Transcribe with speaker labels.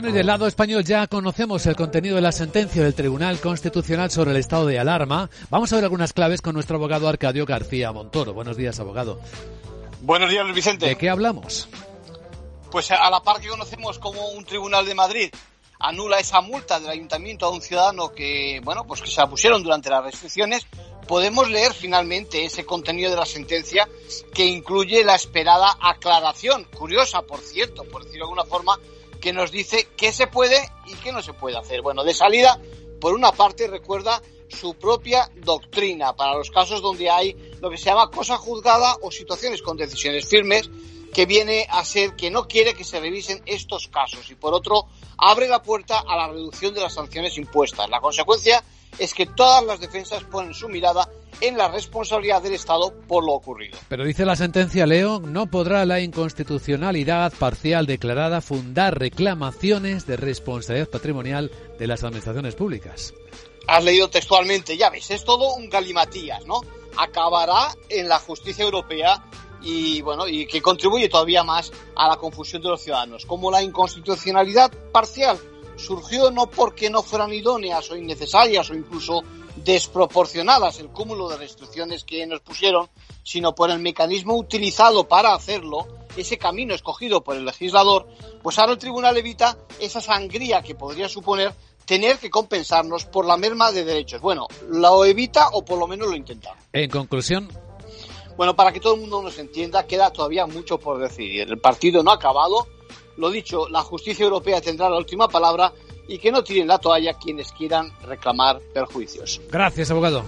Speaker 1: Bueno, y del lado español ya conocemos el contenido de la sentencia del Tribunal Constitucional sobre el estado de alarma. Vamos a ver algunas claves con nuestro abogado Arcadio García Montoro. Buenos días, abogado.
Speaker 2: Buenos días, Luis Vicente.
Speaker 1: ¿De qué hablamos?
Speaker 2: Pues a la par que conocemos como un tribunal de Madrid anula esa multa del ayuntamiento a un ciudadano que, bueno, pues que se pusieron durante las restricciones, podemos leer finalmente ese contenido de la sentencia que incluye la esperada aclaración, curiosa, por cierto, por decirlo de alguna forma, que nos dice qué se puede y qué no se puede hacer. Bueno, de salida, por una parte, recuerda su propia doctrina para los casos donde hay lo que se llama cosa juzgada o situaciones con decisiones firmes que viene a ser que no quiere que se revisen estos casos y por otro abre la puerta a la reducción de las sanciones impuestas. La consecuencia es que todas las defensas ponen su mirada en la responsabilidad del Estado por lo ocurrido.
Speaker 1: Pero dice la sentencia, Leo, no podrá la inconstitucionalidad parcial declarada fundar reclamaciones de responsabilidad patrimonial de las administraciones públicas.
Speaker 2: Has leído textualmente, ya ves, es todo un galimatías, ¿no? Acabará en la justicia europea y bueno, y que contribuye todavía más a la confusión de los ciudadanos. Como la inconstitucionalidad parcial surgió no porque no fueran idóneas o innecesarias o incluso desproporcionadas el cúmulo de restricciones que nos pusieron, sino por el mecanismo utilizado para hacerlo, ese camino escogido por el legislador, pues ahora el tribunal evita esa sangría que podría suponer tener que compensarnos por la merma de derechos. Bueno, lo evita o por lo menos lo intenta.
Speaker 1: En conclusión,
Speaker 2: bueno, para que todo el mundo nos entienda, queda todavía mucho por decidir. El partido no ha acabado. Lo dicho, la justicia europea tendrá la última palabra y que no tiren la toalla quienes quieran reclamar perjuicios.
Speaker 1: Gracias, abogado.